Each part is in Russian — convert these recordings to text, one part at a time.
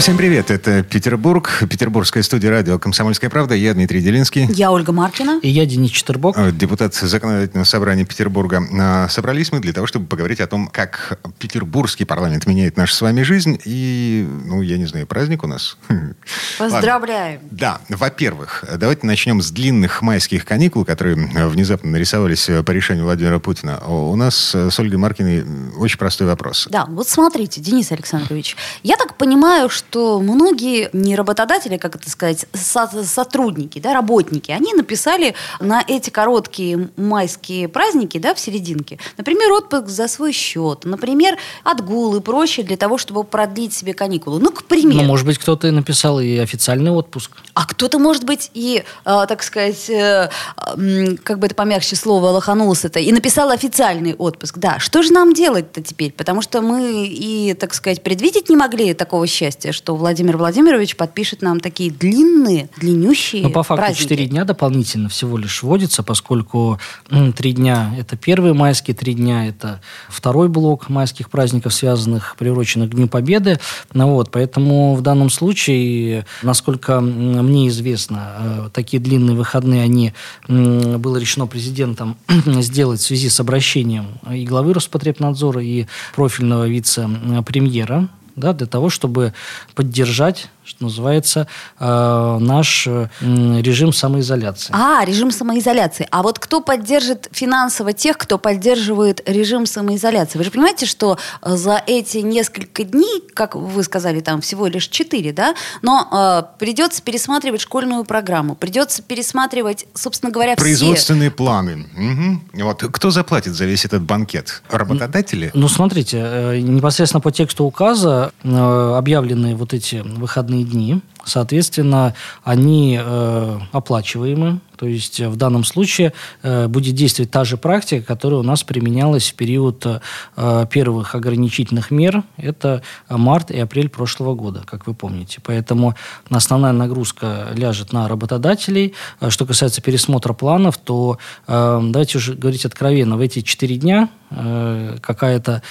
Всем привет, это Петербург, петербургская студия радио «Комсомольская правда». Я Дмитрий Делинский. Я Ольга Маркина. И я Денис Четербок. Э, депутат Законодательного собрания Петербурга. Э, собрались мы для того, чтобы поговорить о том, как петербургский парламент меняет нашу с вами жизнь. И, ну, я не знаю, праздник у нас. Поздравляем. Ладно. Да, во-первых, давайте начнем с длинных майских каникул, которые внезапно нарисовались по решению Владимира Путина. У нас с Ольгой Маркиной очень простой вопрос. Да, вот смотрите, Денис Александрович, я так понимаю, что что многие не работодатели, как это сказать, со- сотрудники, да, работники, они написали на эти короткие майские праздники, да, в серединке, например, отпуск за свой счет, например, отгул и прочее для того, чтобы продлить себе каникулы. Ну, к примеру. Ну, может быть, кто-то и написал и официальный отпуск. А кто-то, может быть, и, э, так сказать, э, э, как бы это помягче слово лоханулся это, и написал официальный отпуск. Да, что же нам делать-то теперь? Потому что мы и, так сказать, предвидеть не могли такого счастья, что Владимир Владимирович подпишет нам такие длинные, длиннющие Но по факту праздники. 4 дня дополнительно всего лишь вводится, поскольку 3 дня – это первые майские, 3 дня – это второй блок майских праздников, связанных, приуроченных к Дню Победы. Ну, вот, поэтому в данном случае, насколько мне известно, э, такие длинные выходные, они было решено президентом сделать в связи с обращением и главы Роспотребнадзора, и профильного вице-премьера да, для того, чтобы поддержать что называется, э, наш э, режим самоизоляции. А, режим самоизоляции. А вот кто поддержит финансово тех, кто поддерживает режим самоизоляции? Вы же понимаете, что э, за эти несколько дней, как вы сказали, там всего лишь четыре, да, но э, придется пересматривать школьную программу, придется пересматривать, собственно говоря, Производственные все... планы. Угу. Вот. Кто заплатит за весь этот банкет? Работодатели? Ну, смотрите, э, непосредственно по тексту указа э, объявлены вот эти выходные дни. Соответственно, они э, оплачиваемы. То есть в данном случае э, будет действовать та же практика, которая у нас применялась в период э, первых ограничительных мер. Это март и апрель прошлого года, как вы помните. Поэтому основная нагрузка ляжет на работодателей. Что касается пересмотра планов, то э, давайте уже говорить откровенно. В эти четыре дня э, какая-то,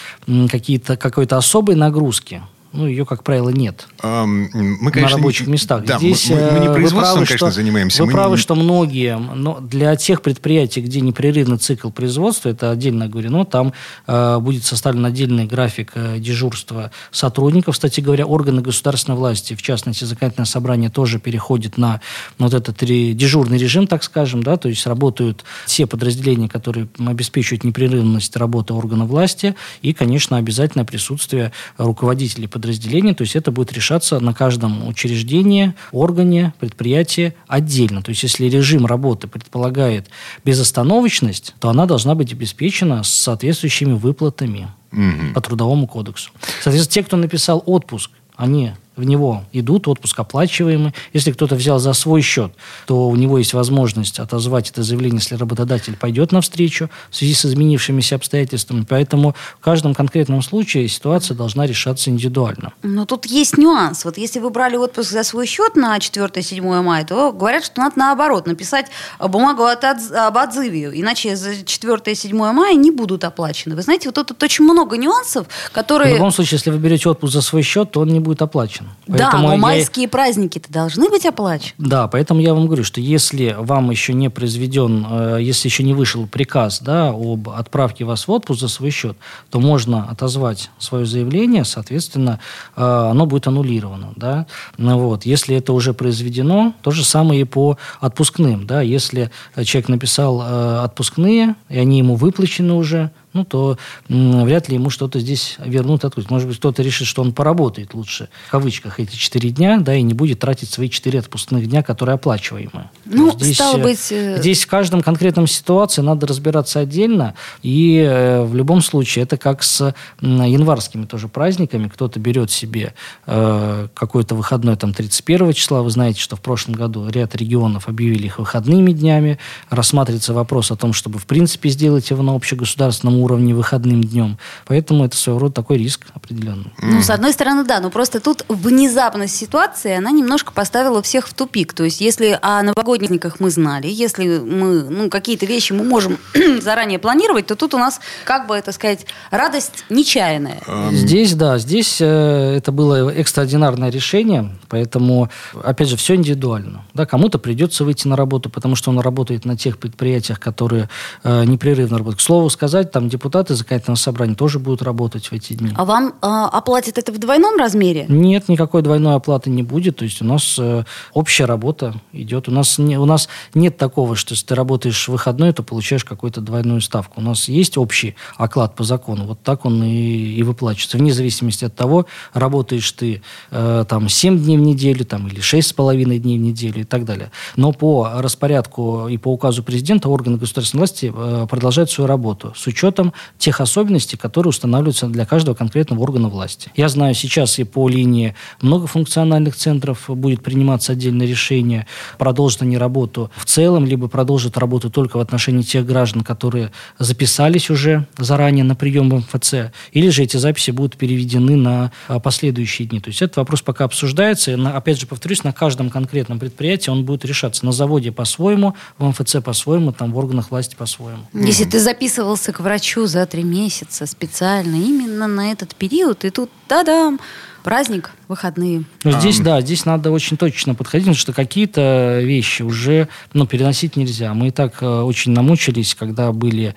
какие-то, какой-то особой нагрузки ну, ее, как правило, нет. Мы, конечно, на рабочих местах. Да, Здесь, мы, мы не э, производством, правы, конечно, что, занимаемся. Вы мы правы, не... что многие, но для тех предприятий, где непрерывный цикл производства, это отдельно говорено, там э, будет составлен отдельный график э, дежурства сотрудников. Кстати говоря, органы государственной власти, в частности, законодательное собрание, тоже переходит на вот этот ре, дежурный режим, так скажем, да, то есть работают все подразделения, которые обеспечивают непрерывность работы органов власти, и, конечно, обязательное присутствие руководителей подразделений, то есть это будет решаться на каждом учреждении, органе, предприятии отдельно. То есть если режим работы предполагает безостановочность, то она должна быть обеспечена с соответствующими выплатами угу. по Трудовому кодексу. Соответственно, те, кто написал отпуск, они в него идут, отпуск оплачиваемый. Если кто-то взял за свой счет, то у него есть возможность отозвать это заявление, если работодатель пойдет навстречу в связи с изменившимися обстоятельствами. Поэтому в каждом конкретном случае ситуация должна решаться индивидуально. Но тут есть нюанс. Вот если вы брали отпуск за свой счет на 4-7 мая, то говорят, что надо наоборот написать бумагу от, об отзыве, иначе за 4-7 мая не будут оплачены. Вы знаете, вот тут очень много нюансов, которые... В любом случае, если вы берете отпуск за свой счет, то он не будет оплачен. Поэтому да, но майские я... праздники-то должны быть оплачены. Да, поэтому я вам говорю, что если вам еще не произведен, э, если еще не вышел приказ да, об отправке вас в отпуск за свой счет, то можно отозвать свое заявление, соответственно, э, оно будет аннулировано. Да? Ну, вот. Если это уже произведено, то же самое и по отпускным. Да? Если человек написал э, отпускные, и они ему выплачены уже, ну, то м, вряд ли ему что-то здесь вернут откуда Может быть, кто-то решит, что он поработает лучше, в кавычках, эти четыре дня, да, и не будет тратить свои четыре отпускных дня, которые оплачиваемы. Ну, здесь, стало э, быть... Э, здесь в каждом конкретном ситуации надо разбираться отдельно, и э, в любом случае это как с э, январскими тоже праздниками. Кто-то берет себе э, какой-то выходной, там, 31 числа. Вы знаете, что в прошлом году ряд регионов объявили их выходными днями. Рассматривается вопрос о том, чтобы, в принципе, сделать его на общегосударственном федеральном уровне выходным днем. Поэтому это своего рода такой риск определенный. Ну, с одной стороны, да, но просто тут внезапность ситуации, она немножко поставила всех в тупик. То есть, если о новогодниках мы знали, если мы, ну, какие-то вещи мы можем заранее планировать, то тут у нас, как бы это сказать, радость нечаянная. Здесь, да, здесь э, это было экстраординарное решение, поэтому, опять же, все индивидуально. Да, кому-то придется выйти на работу, потому что он работает на тех предприятиях, которые э, непрерывно работают. К слову сказать, там депутаты законодательного собрания тоже будут работать в эти дни. А вам э, оплатят это в двойном размере? Нет, никакой двойной оплаты не будет. То есть у нас э, общая работа идет. У нас, не, у нас нет такого, что если ты работаешь в выходной, то получаешь какую-то двойную ставку. У нас есть общий оклад по закону. Вот так он и, и выплачивается. Вне зависимости от того, работаешь ты э, там 7 дней в неделю там, или 6,5 дней в неделю и так далее. Но по распорядку и по указу президента органы государственной власти э, продолжают свою работу с учетом тех особенностей, которые устанавливаются для каждого конкретного органа власти. Я знаю, сейчас и по линии многофункциональных центров будет приниматься отдельное решение, продолжит они работу в целом, либо продолжит работу только в отношении тех граждан, которые записались уже заранее на прием в МФЦ, или же эти записи будут переведены на а, последующие дни. То есть этот вопрос пока обсуждается. И, опять же, повторюсь, на каждом конкретном предприятии он будет решаться. На заводе по-своему, в МФЦ по-своему, там в органах власти по-своему. Если ты записывался к врачу за три месяца специально именно на этот период, и тут, да-дам, праздник, выходные. Ну, здесь, а, да, здесь надо очень точно подходить, потому что какие-то вещи уже ну, переносить нельзя. Мы и так э, очень намучились, когда были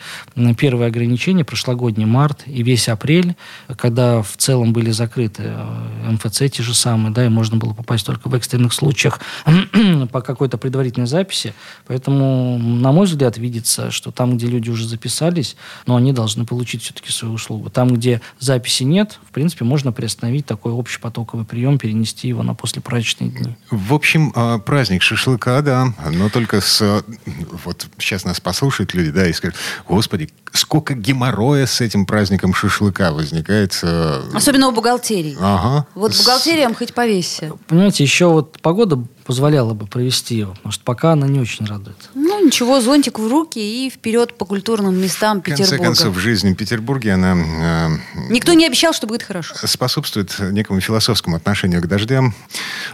первые ограничения, прошлогодний март и весь апрель, когда в целом были закрыты э, МФЦ те же самые, да, и можно было попасть только в экстренных случаях по какой-то предварительной записи. Поэтому, на мой взгляд, видится, что там, где люди уже записались, но они должны получить все-таки свою услугу. Там, где записи нет, в принципе, можно приостановить такой общепотоковый прием, перенести его на послепраздничные дни. В общем, а, праздник шашлыка, да, но только с... Вот сейчас нас послушают люди, да, и скажут, господи, сколько геморроя с этим праздником шашлыка возникает. Э, Особенно у бухгалтерии. Ага. Вот бухгалтериям хоть повесься. Понимаете, еще вот погода позволяла бы провести его, потому что пока она не очень радует. Ну, ничего, зонтик в руки и вперед по культурным местам Петербурга. В конце концов, жизнь в Петербурге, она... Э, Никто не обещал, что будет хорошо. Способствует некому философскому отношению к дождям.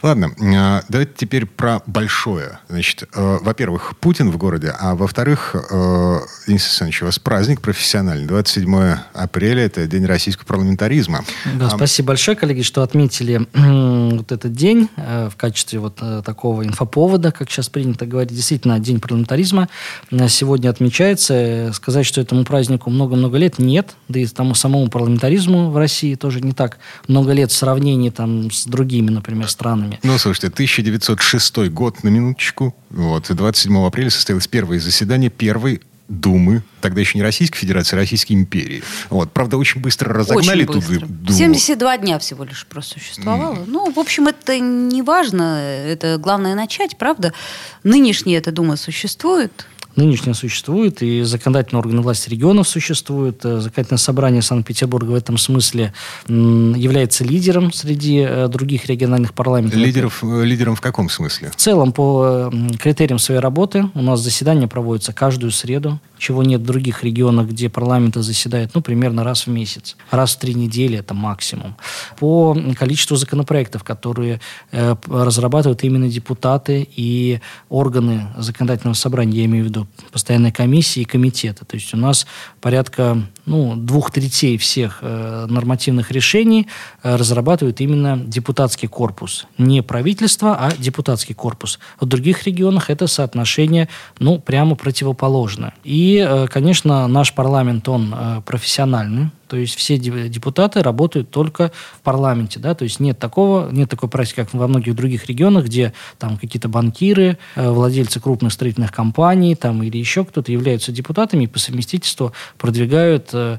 Ладно, э, давайте теперь про большое. Значит, э, во-первых, Путин в городе, а во-вторых, э, Денис Александрович, у вас праздник профессиональный. 27 апреля – это День российского парламентаризма. Да, а... Спасибо большое, коллеги, что отметили вот этот день э, в качестве вот э, такого инфоповода, как сейчас принято говорить. Действительно, День парламентаризма э, сегодня отмечается. Сказать, что этому празднику много-много лет, нет. Да и тому самому парламентаризму в России тоже не так много лет в сравнении там, с другими, например, странами. Ну, слушайте, 1906 год, на минуточку. Вот, 27 апреля состоялось первое заседание первой Думы, тогда еще не Российской Федерации, а Российской империи. Вот. Правда, очень быстро разогнали очень быстро. ту Думу. 72 дня всего лишь просуществовало. Mm. Ну, в общем, это не важно. Это главное начать, правда. Нынешняя эта Дума существует нынешняя существует, и законодательные органы власти регионов существуют. Э, законодательное собрание Санкт-Петербурга в этом смысле является лидером среди э, других региональных парламентов. Лидеров, э, лидером в каком смысле? В целом, по критериям своей работы у нас заседания проводятся каждую среду, чего нет в других регионах, где парламенты заседают, ну, примерно раз в месяц. Раз в три недели это максимум. По количеству законопроектов, которые э, разрабатывают именно депутаты и органы законодательного собрания, я имею в виду постоянной комиссии и комитеты. То есть у нас порядка ну, двух третей всех э, нормативных решений э, разрабатывает именно депутатский корпус. Не правительство, а депутатский корпус. В других регионах это соотношение ну, прямо противоположное. И, э, конечно, наш парламент, он э, профессиональный, то есть все депутаты работают только в парламенте, да, то есть нет такого, нет такой практики, как во многих других регионах, где там какие-то банкиры, э, владельцы крупных строительных компаний там или еще кто-то являются депутатами и по совместительству продвигают э,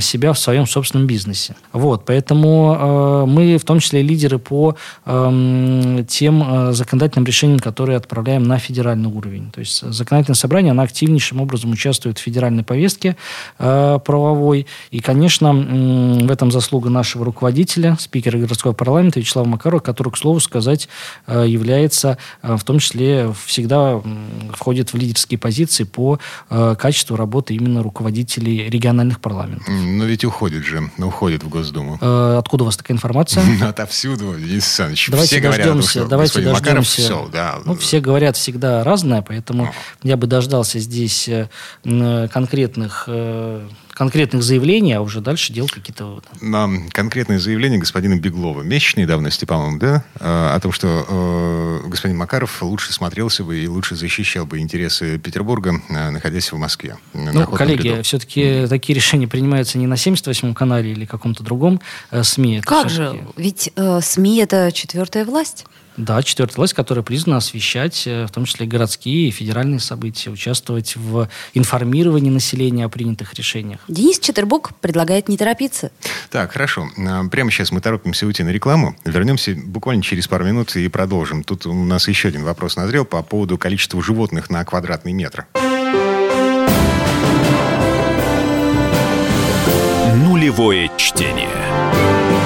себя в своем собственном бизнесе. Вот, поэтому э, мы в том числе лидеры по э, тем законодательным решениям, которые отправляем на федеральный уровень. То есть законодательное собрание, оно активнейшим образом участвует в федеральной повестке правовой и, конечно, конечно, в этом заслуга нашего руководителя, спикера городского парламента Вячеслава Макарова, который, к слову сказать, является в том числе всегда входит в лидерские позиции по качеству работы именно руководителей региональных парламентов. Но ведь уходит же, уходит в Госдуму. Откуда у вас такая информация? Отовсюду, Денис Александрович. Давайте все дождемся, что давайте Макаров дождемся. все, да. Ну, все говорят всегда разное, поэтому я бы дождался здесь э, конкретных э, конкретных заявлений, а уже дальше делал какие-то выводы. на конкретное заявление господина Беглова месячной давности, по-моему, да, э, о том, что э, господин Макаров лучше смотрелся бы и лучше защищал бы интересы Петербурга, э, находясь в Москве. Ну, коллеги, ряду. все-таки такие решения принимаются не на 78-м канале или каком-то другом э, СМИ. Как же? Ведь э, СМИ это четвертая власть. Да, четвертая власть, которая призвана освещать, э, в том числе городские и федеральные события, участвовать в информировании населения о принятых решениях. Денис Четербок предлагает не торопиться. Так, хорошо. А, Прямо сейчас мы торопимся уйти на рекламу. Вернемся буквально через пару минут и продолжим. Тут у нас еще один вопрос назрел по поводу количества животных на квадратный метр. Нулевое чтение.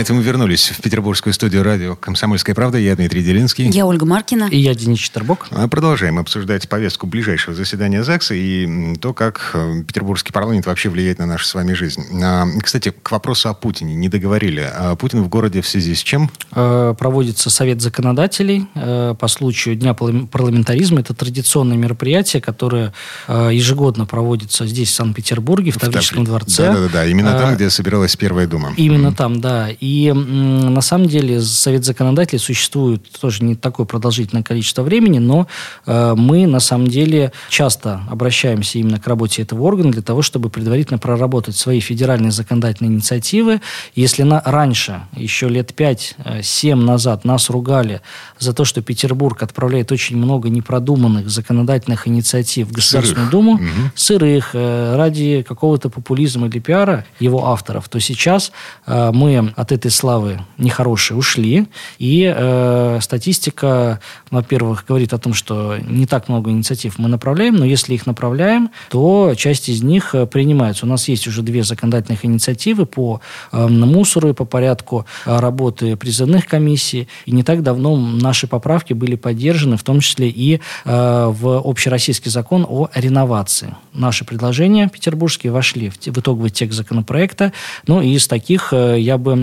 А это мы вернулись в петербургскую студию радио «Комсомольская правда». Я Дмитрий Делинский. Я Ольга Маркина. И я, Денис Четербок. А Продолжаем обсуждать повестку ближайшего заседания ЗАГСа и то, как э, петербургский парламент вообще влияет на нашу с вами жизнь. А, Кстати, к вопросу о Путине не договорили. А Путин в городе в связи с чем? Э, проводится совет законодателей э, по случаю Дня парла- парламентаризма. Это традиционное мероприятие, которое ежегодно проводится здесь, в Санкт-Петербурге, в Таврическом дворце. Да-да-да, именно там, где собиралась Первая Дума. Именно там, да. И м, на самом деле Совет законодателей существует тоже не такое продолжительное количество времени, но э, мы на самом деле часто обращаемся именно к работе этого органа для того, чтобы предварительно проработать свои федеральные законодательные инициативы. Если на, раньше, еще лет 5-7 назад, нас ругали за то, что Петербург отправляет очень много непродуманных законодательных инициатив в Государственную Сырых. Думу, сырых, э, ради какого-то популизма или пиара его авторов, то сейчас э, мы от этой славы нехорошей ушли. И э, статистика, во-первых, говорит о том, что не так много инициатив мы направляем, но если их направляем, то часть из них э, принимается. У нас есть уже две законодательных инициативы по э, мусору и по порядку э, работы призывных комиссий. И не так давно наши поправки были поддержаны, в том числе и э, в общероссийский закон о реновации. Наши предложения петербургские вошли в, в итоговый текст законопроекта. Ну и из таких э, я бы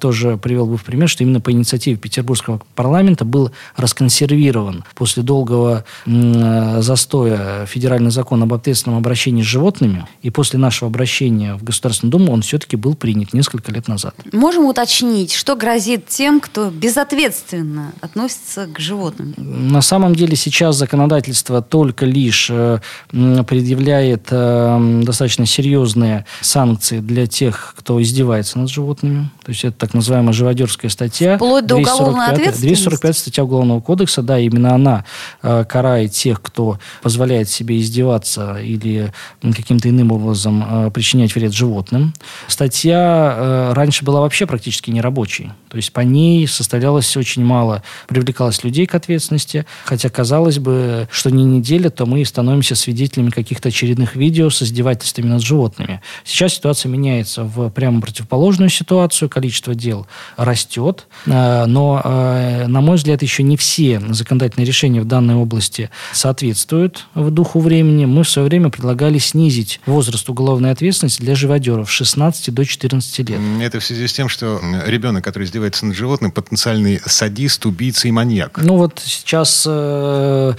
тоже привел бы в пример, что именно по инициативе Петербургского парламента был расконсервирован после долгого э, застоя федеральный закон об ответственном обращении с животными. И после нашего обращения в Государственную Думу он все-таки был принят несколько лет назад. Можем уточнить, что грозит тем, кто безответственно относится к животным? На самом деле сейчас законодательство только лишь э, предъявляет э, достаточно серьезные санкции для тех, кто издевается над животными. То есть это так называемая живодерская статья. Вплоть до уголовной 245 ответственности? 245 статья Уголовного кодекса, да, именно она э, карает тех, кто позволяет себе издеваться или каким-то иным образом э, причинять вред животным. Статья э, раньше была вообще практически нерабочей. То есть по ней составлялось очень мало, привлекалось людей к ответственности, хотя казалось бы, что не неделя, то мы становимся свидетелями каких-то очередных видео с издевательствами над животными. Сейчас ситуация меняется в прямо противоположную ситуацию, количество дел растет, э, но, э, на мой взгляд, еще не все законодательные решения в данной области соответствуют в духу времени. Мы в свое время предлагали снизить возраст уголовной ответственности для живодеров с 16 до 14 лет. Это в связи с тем, что ребенок, который издевается над животным, потенциальный садист, убийца и маньяк. Ну вот сейчас э,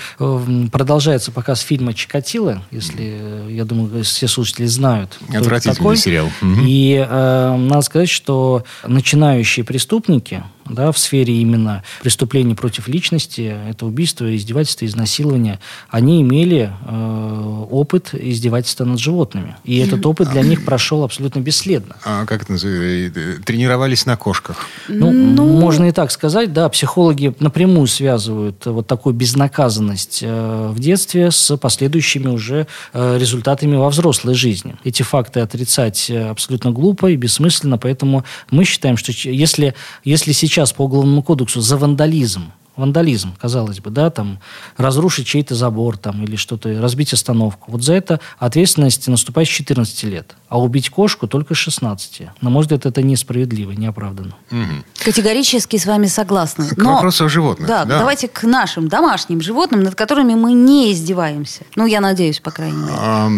продолжается показ фильма «Чикатило», если, я думаю, все слушатели знают. Отвратительный такой. сериал. И э, надо сказать, что начинающие преступники, да, в сфере именно преступлений против личности, это убийство, издевательство, изнасилование, они имели э, опыт издевательства над животными. И этот опыт для них прошел абсолютно бесследно. А как это называется? Тренировались на кошках? Ну, ну, можно и так сказать, да. Психологи напрямую связывают вот такую безнаказанность э, в детстве с последующими уже э, результатами во взрослой жизни. Эти факты отрицать э, абсолютно глупо и бессмысленно, поэтому мы считаем, что если, если сейчас сейчас по Уголовному кодексу за вандализм вандализм, казалось бы, да, там, разрушить чей-то забор там, или что-то, разбить остановку. Вот за это ответственность наступает с 14 лет, а убить кошку только с 16. На мой взгляд, это несправедливо, неоправданно. Угу. Категорически с вами согласны. К Но, вопросу о животных. Да, да, давайте к нашим домашним животным, над которыми мы не издеваемся. Ну, я надеюсь, по крайней мере. А,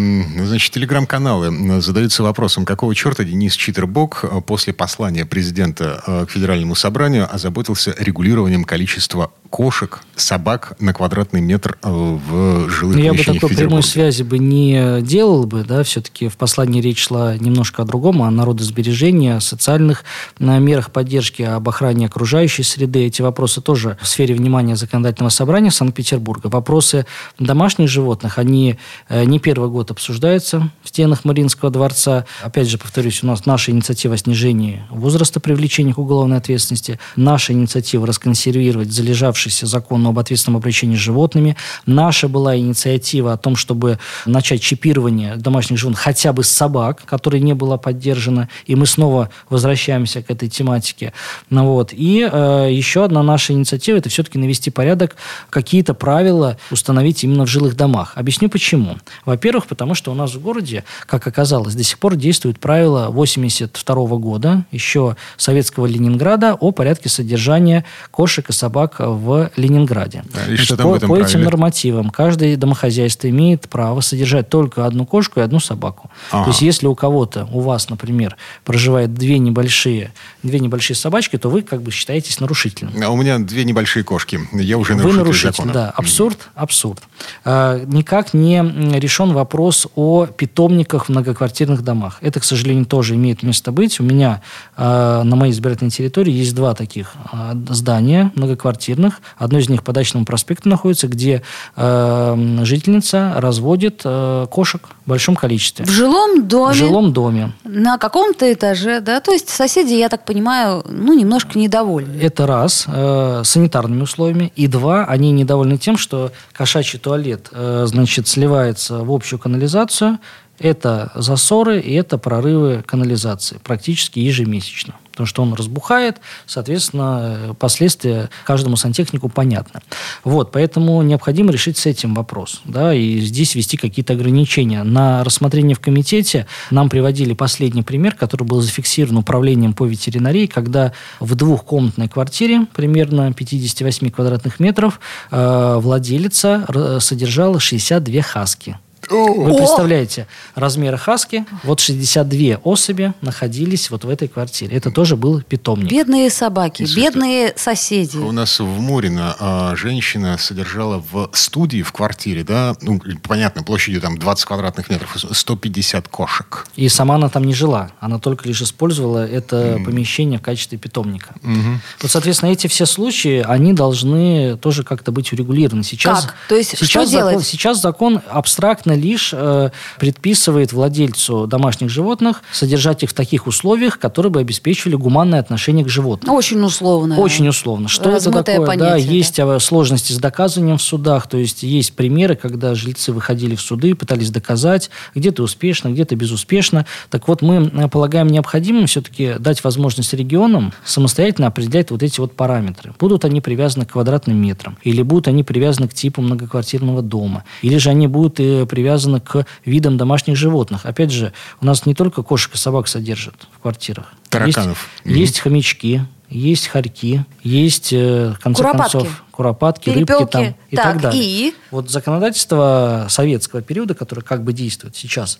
значит, телеграм-каналы задаются вопросом, какого черта Денис Читербок после послания президента э, к федеральному собранию озаботился регулированием количества кошек, собак на квадратный метр э, в жилых Я бы такой прямой связи бы не делал бы, да, все-таки в послании речь шла немножко о другом, о народосбережении, о социальных на мерах поддержки, об охране окружающей среды. Эти вопросы тоже в сфере внимания законодательного собрания Санкт-Петербурга. Вопросы домашних животных, они э, не первый год обсуждаются в стенах Мариинского дворца. Опять же, повторюсь, у нас наша инициатива о снижении возраста привлечения к уголовной ответственности, наша инициатива расконсервировать залежавшие приближавшийся закону об ответственном обращении с животными. Наша была инициатива о том, чтобы начать чипирование домашних животных хотя бы с собак, которая не была поддержана. И мы снова возвращаемся к этой тематике. Ну, вот. И э, еще одна наша инициатива – это все-таки навести порядок, какие-то правила установить именно в жилых домах. Объясню почему. Во-первых, потому что у нас в городе, как оказалось, до сих пор действует правило 82 года, еще советского Ленинграда, о порядке содержания кошек и собак в Ленинграде. Да, и что там по, в этом по этим нормативам каждое домохозяйство имеет право содержать только одну кошку и одну собаку. Ага. То есть, если у кого-то, у вас, например, проживает две небольшие, две небольшие собачки, то вы как бы считаетесь нарушителем. А у меня две небольшие кошки. Я уже нарушитель, вы нарушитель закона. Да, абсурд, абсурд. А, никак не решен вопрос о питомниках в многоквартирных домах. Это, к сожалению, тоже имеет место быть. У меня а, на моей избирательной территории есть два таких а, здания многоквартирных. Одно из них по Дачному проспекту находится, где э, жительница разводит э, кошек в большом количестве. В жилом доме? В жилом доме. На каком-то этаже, да? То есть соседи, я так понимаю, ну, немножко недовольны. Это раз, э, санитарными условиями. И два, они недовольны тем, что кошачий туалет, э, значит, сливается в общую канализацию, это засоры и это прорывы канализации практически ежемесячно потому что он разбухает, соответственно, последствия каждому сантехнику понятны. Вот, поэтому необходимо решить с этим вопрос, да, и здесь ввести какие-то ограничения. На рассмотрение в комитете нам приводили последний пример, который был зафиксирован управлением по ветеринарии, когда в двухкомнатной квартире, примерно 58 квадратных метров, э, владелица содержала 62 хаски. Вы представляете, размеры хаски, вот 62 особи находились вот в этой квартире. Это тоже был питомник. Бедные собаки, Слушайте, бедные соседи. У нас в Мурино а, женщина содержала в студии, в квартире, да, ну, понятно, площадью там 20 квадратных метров, 150 кошек. И сама она там не жила, она только лишь использовала это mm. помещение в качестве питомника. Mm-hmm. Вот, соответственно, эти все случаи, они должны тоже как-то быть урегулированы. Сейчас, как? То есть сейчас что закон, делать? Сейчас закон абстрактно конкретно лишь э, предписывает владельцу домашних животных содержать их в таких условиях, которые бы обеспечивали гуманное отношение к животным. Очень условно. Очень условно. Что это такое? да, понятие, да. есть э, сложности с доказыванием в судах, то есть есть примеры, когда жильцы выходили в суды, пытались доказать, где-то успешно, где-то безуспешно. Так вот, мы э, полагаем необходимым все-таки дать возможность регионам самостоятельно определять вот эти вот параметры. Будут они привязаны к квадратным метрам, или будут они привязаны к типу многоквартирного дома, или же они будут э, привязаны к видам домашних животных. Опять же, у нас не только кошек и собак содержат в квартирах. Тараканов. Есть, есть хомячки, есть хорьки, есть, э, в конце Куропатки. концов, куропатки, рыбки Перепелки. там и Так, так далее. и? Вот законодательство советского периода, которое как бы действует сейчас,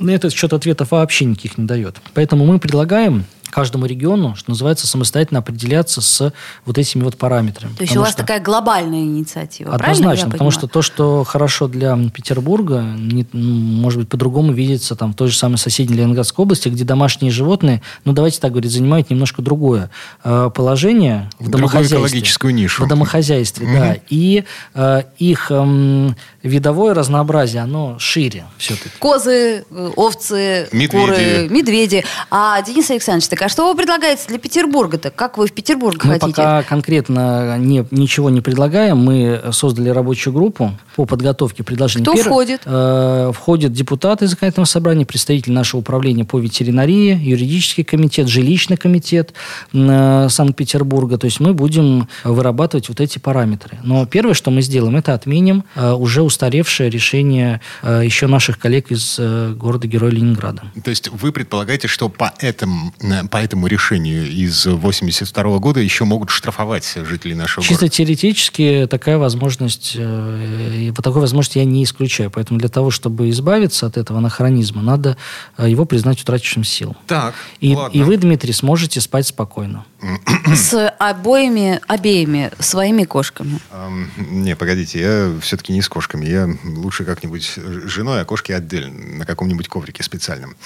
на этот счет ответов вообще никаких не дает. Поэтому мы предлагаем каждому региону, что называется, самостоятельно определяться с вот этими вот параметрами. То есть у вас что- такая глобальная инициатива, Однозначно, потому понимаю? что то, что хорошо для Петербурга, не- может быть, по-другому видится там в той же самой соседней Ленинградской области, где домашние животные, ну, давайте так говорить, занимают немножко другое э, положение в Другую домохозяйстве. экологическую нишу. В домохозяйстве, да. И э, их эм, видовое разнообразие, оно шире все-таки. Козы, э, овцы, Медведи. куры, медведи. А, Денис Александрович, так а что вы предлагаете для Петербурга-то? Как вы в Петербург Мы хотите? пока конкретно не, ничего не предлагаем. Мы создали рабочую группу по подготовке предложений. Кто входит? э, входят депутаты законодательного собрания, представители нашего управления по ветеринарии, юридический комитет, жилищный комитет э, Санкт-Петербурга. То есть мы будем вырабатывать вот эти параметры. Но первое, что мы сделаем, это отменим э, уже устаревшее решение э, еще наших коллег из э, города-героя Ленинграда. То есть вы предполагаете, что по этому, э, по этому решению из 82 года еще могут штрафовать жителей нашего Чисто города? теоретически такая возможность, э, такой возможности я не исключаю. Поэтому для того, чтобы избавиться от этого анахронизма, надо э, его признать утратившим сил. Так, И, ладно. и вы, Дмитрий, сможете спать спокойно. С обоими, обеими своими кошками. Ам, Не, погодите, я все-таки не с кошками. Я лучше как-нибудь с женой, а кошки отдельно, на каком-нибудь коврике специальном.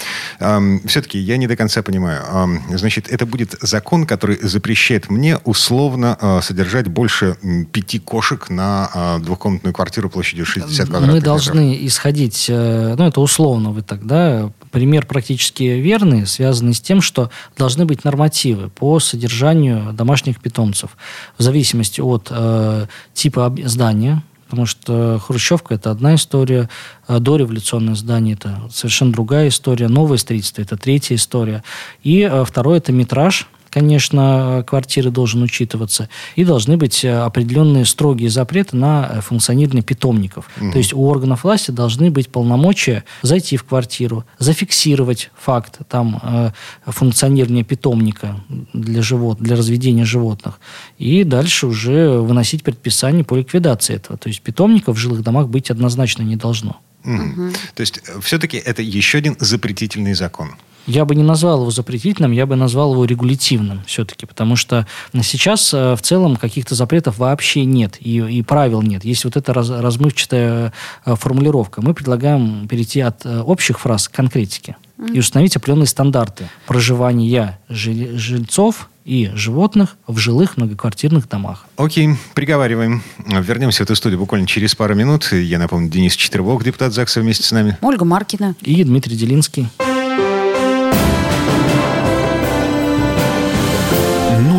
все-таки я не до конца понимаю. Значит, это будет закон, который запрещает мне условно а, содержать больше пяти кошек на а, двухкомнатную квартиру площадью 60 квадратных Мы метров. должны исходить, э, ну это условно вы тогда, пример практически верный, связанный с тем, что должны быть нормативы по содержанию домашних питомцев. В зависимости от э, типа здания, потому что хрущевка это одна история, а дореволюционное здание это совершенно другая история, новое строительство это третья история, и э, второе это метраж, конечно, квартиры должен учитываться. И должны быть э, определенные строгие запреты на э, функционирование питомников. То есть у органов власти должны быть полномочия зайти в квартиру, зафиксировать факт там, э, функционирования питомника для, живот, для разведения животных. И дальше уже выносить предписание по ликвидации этого. То есть питомников в жилых домах быть однозначно не должно. Мгм. То есть все-таки это еще один запретительный закон. Я бы не назвал его запретительным, я бы назвал его регулятивным все-таки, потому что сейчас э, в целом каких-то запретов вообще нет и, и правил нет. Есть вот эта раз- размывчатая э, формулировка. Мы предлагаем перейти от э, общих фраз к конкретике и установить определенные стандарты проживания жи- жильцов и животных в жилых многоквартирных домах. Окей, приговариваем. Вернемся в эту студию буквально через пару минут. Я напомню, Денис Четвербок, депутат ЗАГСа, вместе с нами. Ольга Маркина. И Дмитрий Делинский.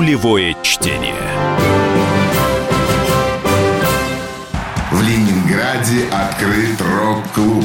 Нулевое чтение. В Ленинграде открыт рок-клуб.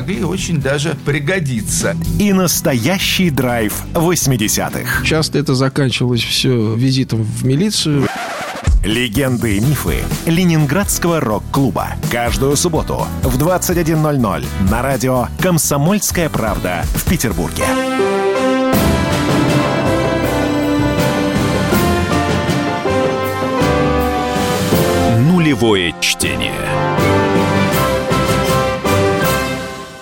могли очень даже пригодиться. И настоящий драйв 80-х. Часто это заканчивалось все визитом в милицию. Легенды и мифы Ленинградского рок-клуба. Каждую субботу в 21.00 на радио «Комсомольская правда» в Петербурге. Нулевое чтение.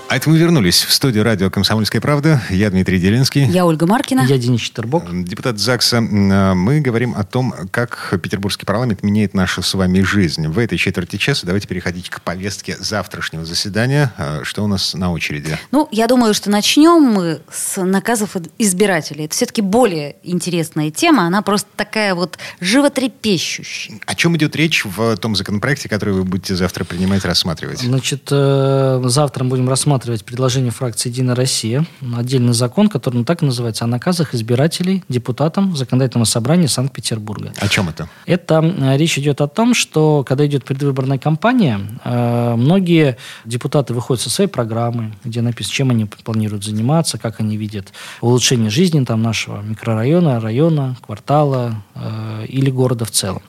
А это мы вернулись в студию радио «Комсомольская правда». Я Дмитрий Делинский. Я Ольга Маркина. Я Денис Четербок. Депутат ЗАГСа. Мы говорим о том, как Петербургский парламент меняет нашу с вами жизнь. В этой четверти часа давайте переходить к повестке завтрашнего заседания. А, что у нас на очереди? Ну, я думаю, что начнем мы с наказов избирателей. Это все-таки более интересная тема. Она просто такая вот животрепещущая. О чем идет речь в том законопроекте, который вы будете завтра принимать, рассматривать? Значит, э, завтра мы будем рассматривать рассматривать предложение фракции «Единая Россия», отдельный закон, который ну, так и называется, о наказах избирателей депутатам Законодательного собрания Санкт-Петербурга. О чем это? Это э, речь идет о том, что когда идет предвыборная кампания, э, многие депутаты выходят со своей программы, где написано, чем они планируют заниматься, как они видят улучшение жизни там, нашего микрорайона, района, квартала э, или города в целом.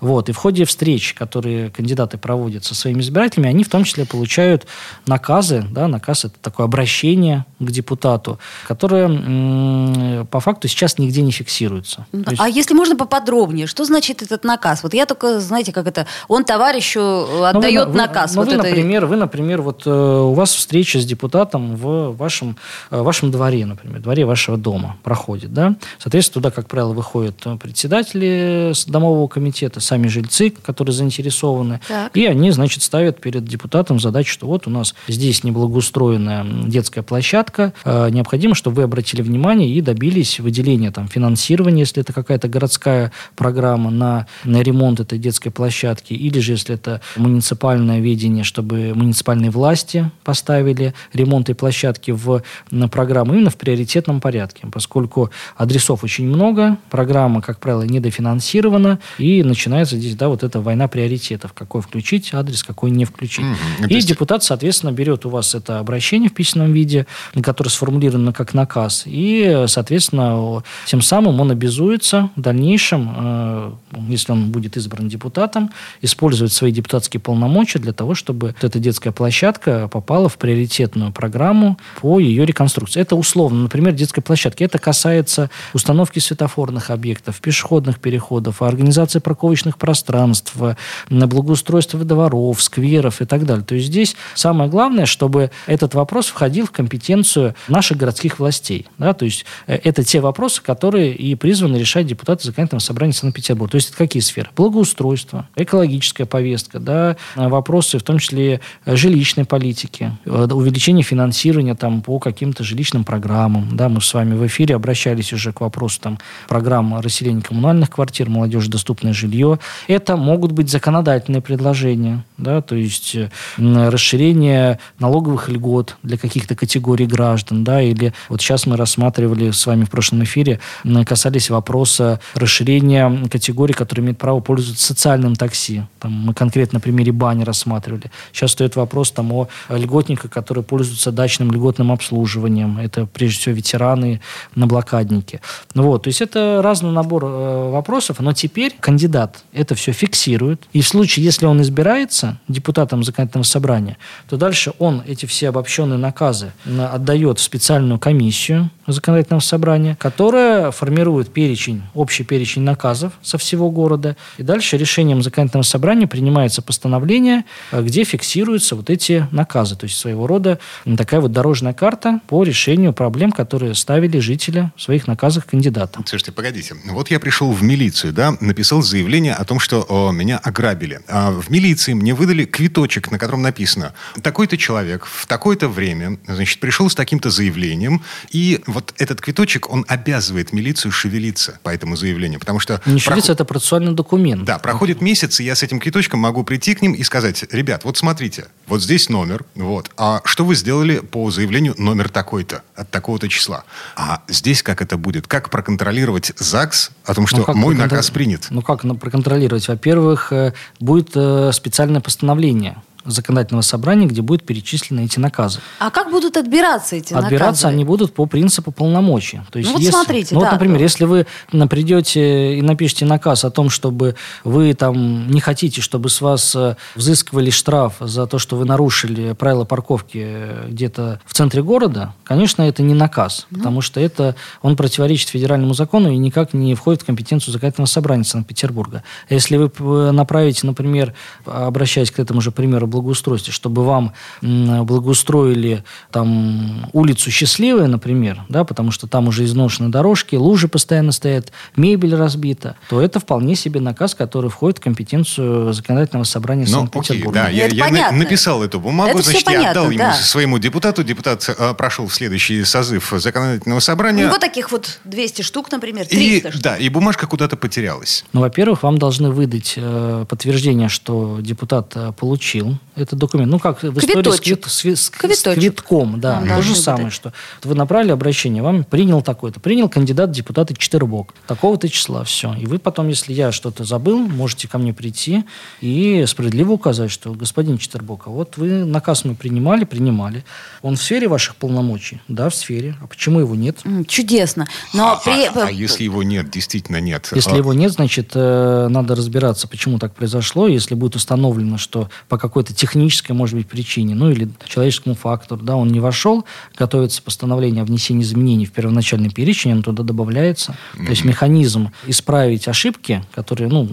Вот. И в ходе встреч, которые кандидаты проводят со своими избирателями, они в том числе получают наказы, да, наказ – это такое обращение к депутату, которое по факту сейчас нигде не фиксируется. Ну, есть... А если можно поподробнее, что значит этот наказ? Вот я только, знаете, как это, он товарищу отдает ну, вы, наказ. Ну, вот вы, это... например, вы, например, вот э, у вас встреча с депутатом в вашем, э, вашем дворе, например, дворе вашего дома проходит, да? Соответственно, туда, как правило, выходят председатели домового комитета, сами жильцы, которые заинтересованы, так. и они, значит, ставят перед депутатом задачу, что вот у нас здесь неблагоустроенная устроена детская площадка, э, необходимо, чтобы вы обратили внимание и добились выделения там, финансирования, если это какая-то городская программа на, на ремонт этой детской площадки, или же если это муниципальное ведение, чтобы муниципальные власти поставили ремонт этой площадки в, на программу именно в приоритетном порядке, поскольку адресов очень много, программа, как правило, недофинансирована, и начинается здесь, да, вот эта война приоритетов, какой включить адрес, какой не включить. Mm-hmm. И депутат, соответственно, берет у вас это обращение в письменном виде, которое сформулировано как наказ. И, соответственно, тем самым он обязуется в дальнейшем, э, если он будет избран депутатом, использовать свои депутатские полномочия для того, чтобы эта детская площадка попала в приоритетную программу по ее реконструкции. Это условно, например, детской площадки. Это касается установки светофорных объектов, пешеходных переходов, организации парковочных пространств, на благоустройство дворов, скверов и так далее. То есть здесь самое главное, чтобы этот вопрос входил в компетенцию наших городских властей. Да? То есть э, это те вопросы, которые и призваны решать депутаты законодательного собрания Санкт-Петербурга. То есть это какие сферы? Благоустройство, экологическая повестка, да? вопросы в том числе э, жилищной политики, э, увеличение финансирования там, по каким-то жилищным программам. Да? Мы с вами в эфире обращались уже к вопросу там, программы расселения коммунальных квартир, молодежи доступное жилье. Это могут быть законодательные предложения, да? то есть расширение налоговых льгот для каких-то категорий граждан, да, или вот сейчас мы рассматривали с вами в прошлом эфире, касались вопроса расширения категорий, которые имеют право пользоваться социальным такси. Там мы конкретно на примере бани рассматривали. Сейчас стоит вопрос там о льготниках, которые пользуются дачным льготным обслуживанием. Это прежде всего ветераны, на блокаднике. Ну вот, то есть это разный набор э, вопросов, но теперь кандидат это все фиксирует. И в случае, если он избирается депутатом законодательного собрания, то дальше он эти все обобщенные наказы отдает в специальную комиссию законодательного собрания, которая формирует перечень, общий перечень наказов со всего города. И дальше решением законодательного собрания принимается постановление, э, где фиксируются вот эти наказы. То есть своего рода такая вот дорожная карта по решению проблем, которые ставили жители в своих наказах кандидатам. Слушайте, погодите. Вот я пришел в милицию, да, написал заявление о том, что о, меня ограбили. А в милиции мне выдали квиточек, на котором написано, такой-то человек в такое-то время, значит, пришел с таким-то заявлением, и вот этот квиточек, он обязывает милицию шевелиться по этому заявлению, потому что... Не шевелиться, проход... это процессуальный документ. Да, проходит месяц, и я с этим квиточком могу прийти к ним и сказать, ребят, вот смотрите, вот здесь номер, вот, а что вы сделали по заявлению номер такой-то, от такого-то числа? А здесь как это будет? Как проконтролировать ЗАГС о том, что ну, мой наказ принят? Ну, как проконтролировать? Во-первых, э, будет э, специальное постановление законодательного собрания, где будут перечислены эти наказы. А как будут отбираться эти наказы? Отбираться они будут по принципу полномочий. То есть, ну вот если, смотрите, ну, да. вот, например, если вы придете и напишите наказ о том, чтобы вы там не хотите, чтобы с вас э, взыскивали штраф за то, что вы нарушили правила парковки э, где-то в центре города, конечно, это не наказ, ну. потому что это он противоречит федеральному закону и никак не входит в компетенцию законодательного собрания Санкт-Петербурга. Если вы направите, например, обращаясь к этому же примеру, благоустройстве, чтобы вам благоустроили там улицу Счастливая, например, да, потому что там уже изношены дорожки, лужи постоянно стоят, мебель разбита, то это вполне себе наказ, который входит в компетенцию законодательного собрания ну, Санкт-Петербурга. Да, я, я написал эту бумагу, это значит, понятно, я отдал да. ему своему депутату. Депутат э, прошел в следующий созыв законодательного собрания. Ну, вот таких вот 200 штук, например, 300 и, штук. Да, и бумажка куда-то потерялась. Ну, во-первых, вам должны выдать э, подтверждение, что депутат э, получил этот документ. Ну, как в истории с, квит- с, с- с квитком, да. Вам То же самое, выдать. что вы направили обращение, вам принял такой-то. Принял кандидат в депутаты Четырбок. Такого-то числа, все. И вы потом, если я что-то забыл, можете ко мне прийти и справедливо указать, что господин Четырбок, а вот вы наказ мы принимали, принимали. Он в сфере ваших полномочий? Да, в сфере. А почему его нет? Чудесно. Но а, при... а- а если его нет, действительно нет? Если А, его нет, значит, э, надо разбираться, почему так произошло. Если будет установлено, что по какой-то технической, может быть, причине, ну или человеческому фактору, да, он не вошел, готовится постановление о внесении изменений в первоначальный перечень, он туда добавляется. То есть механизм исправить ошибки, которые, ну,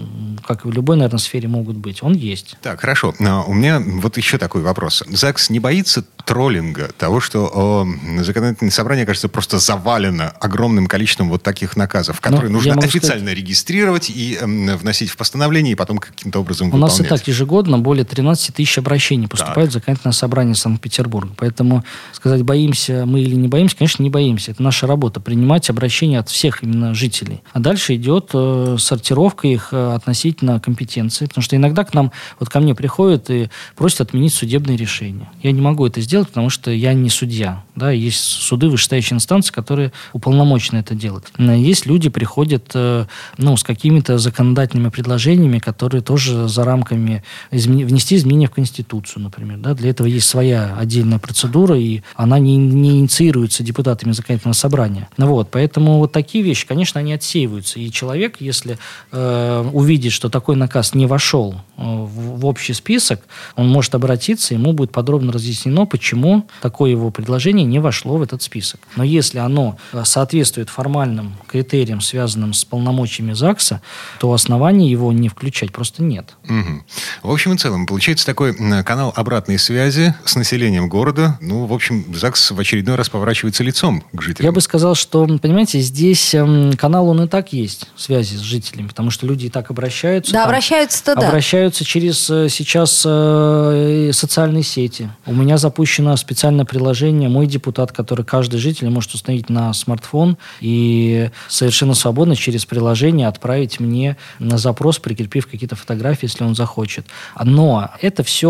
как и в любой, наверное, сфере могут быть, он есть. Так, хорошо. А, У меня вот еще такой вопрос. ЗАГС не боится троллинга, того, что э, законодательное собрание, кажется, просто завалено огромным количеством вот таких наказов, которые Ну, я нужно могу официально регистрировать и эм, вносить в постановление, и потом каким-то образом У нас и выполнять. так ежегодно более 13 тысяч обращений поступает в законодательное собрание Санкт-Петербурга. Поэтому сказать, боимся мы или не боимся, конечно, не боимся. Это наша работа, принимать обращения от всех именно жителей. А дальше идет э, сортировка их э, относительно компетенции. Потому что иногда к нам, вот ко мне приходят и просят отменить судебные решения. Я не могу это сделать, потому что я не судья. Да, есть суды вышестоящие инстанции, которые уполномочены это делать. Э, Есть люди, приходят э, ну, с какими-то законодательными предложениями, которые тоже за рамками изме- внести изменения в Конституцию, например. Да? Для этого есть своя отдельная процедура, и она не, не инициируется депутатами законодательного собрания. Ну, вот, поэтому вот такие вещи, конечно, они отсеиваются. И человек, если э, увидит, что такой наказ не вошел э, в, в общий список, он может обратиться, ему будет подробно разъяснено, почему такое его предложение не вошло в этот список. Но если оно э, соответствует формальным критериям, связанным с полномочиями ЗАГСа, то оснований его не включать просто нет. Мгм. В общем и целом, получается такой канал обратной связи с населением города. Ну, в общем, ЗАГС в очередной раз поворачивается лицом к жителям. Я бы сказал, что, понимаете, здесь эм, канал он и так есть, связи с жителями, потому что люди и так обращаются. Да, там, обращаются-то да. Обращаются через э, сейчас э, социальные сети. У меня запущено специальное приложение «Мой депутат», который каждый житель может установить на смартфон и совершенно свободно через приложение отправить мне на запрос, прикрепив какие-то фотографии, если он захочет. Но это все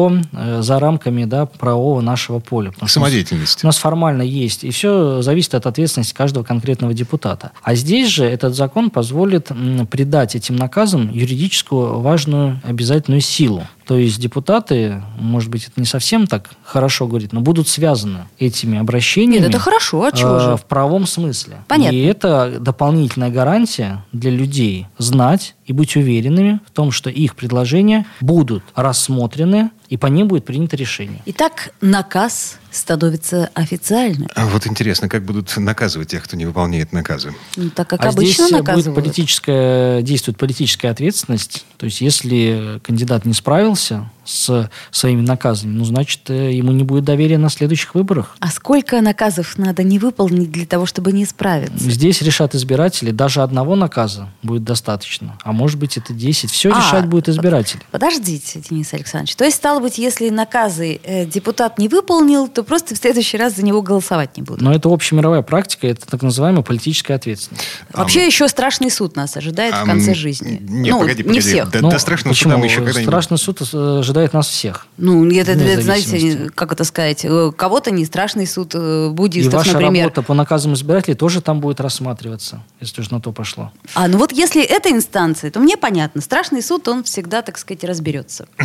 за рамками да, правового нашего поля. у нас- Самодеятельность. у нас формально есть, и все зависит от ответственности каждого конкретного депутата. А здесь же этот закон позволит придать этим наказам юридическую важную обязательную силу. То есть депутаты, может быть, это не совсем так хорошо говорит, но будут связаны этими обращениями. Нет, это хорошо, а чего э, же? В правом смысле. Понятно. И это дополнительная гарантия для людей знать и быть уверенными в том, что их предложения будут рассмотрены и по ним будет принято решение. Итак, наказ становится официальным. А вот интересно, как будут наказывать тех, кто не выполняет наказы? Ну, так как а обычно здесь будет наказывают. политическая, действует политическая ответственность. То есть, если кандидат не справился с своими наказами, ну, значит, э, ему не будет доверия на следующих выборах. А сколько наказов надо не выполнить для того, чтобы не справиться? Здесь решат избиратели. Даже одного наказа будет достаточно. А может быть, это 10. Все А, решать будет избиратели. Подождите, Денис Александрович. То есть, стало быть, если наказы э, депутат не выполнил, то просто в следующий раз за него голосовать не будут. Но это общемировая практика, это так называемая политическая ответственность. Вообще еще страшный суд нас ожидает в Ам, конце жизни. нет, ну, погоди, не погоди. всех. Да- Ну, до страшного почему? суда мы еще когда-нибудь- Страшный суд э, ожидает нас всех. Ну, это, это, знаете, как это сказать, э, кого-то не страшный суд э, И буддистов, ваша например. работа по наказам избирателей тоже там будет рассматриваться, если уж на то пошло. А, ну вот если это инстанция, то мне понятно. Страшный суд, он всегда, так сказать, разберется.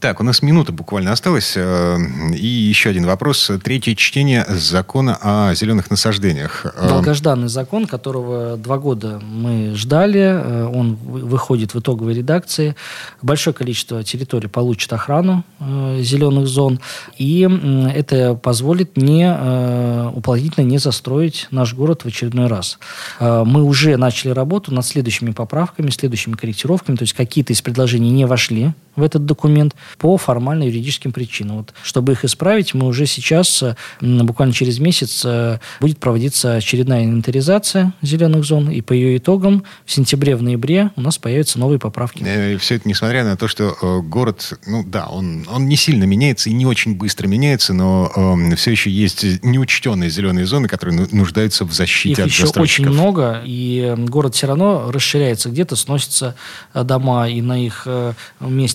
Так, у нас минута буквально осталась. э, И еще один вопрос. Третье чтение закона о зеленых насаждениях. Долгожданный закон, которого два года мы ждали, он вы- выходит в итоговой редакции. Большое количество территорий получит охрану э, зеленых зон, и это позволит не э, уплотнительно не застроить наш город в очередной раз. Э, Мы уже начали работу над следующими поправками, следующими корректировками, то есть какие-то из предложений не вошли в этот документ по формально-юридическим причинам. Вот, чтобы их исправить, мы уже сейчас, э, буквально через месяц, э, будет проводиться очередная инвентаризация зеленых зон, и по ее итогам в сентябре, в ноябре у нас появятся новые поправки. И все это несмотря на то, что э, город, ну да, он, он не сильно меняется и не очень быстро меняется, но э, все еще есть неучтенные зеленые зоны, которые ну- нуждаются в защите Их от еще очень много, и э, город все равно расширяется. Где-то сносятся э, дома, и на их э,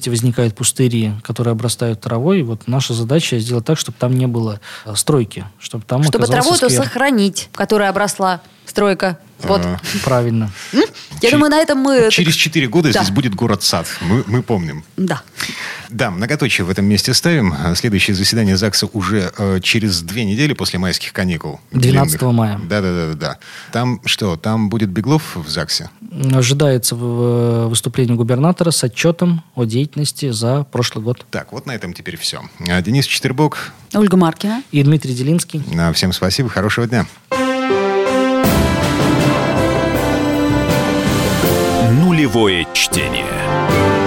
месте возникают пустыри, которые обрастают травой. Вот наша задача сделать так, чтобы там не было э, стройки, чтобы там Чтобы траву-то сквер. сохранить, которая обросла стройка. Вот. А, Правильно. Я думаю, на этом мы... Через 4 года Да. здесь будет город-сад. Мы, мы помним. Да. Да, многоточие в этом месте ставим. Следующее заседание ЗАГСа уже э, через две недели после майских каникул. 12 Длинных. мая. Да-да-да. да. Там что, там будет Беглов в ЗАГСе? Ожидается в- в- выступление губернатора с отчетом о деятельности за прошлый год. Так, вот на этом теперь все. Денис Четербок. Ольга Маркина. И Дмитрий Делинский. А, Всем спасибо, хорошего дня. Нулевое чтение.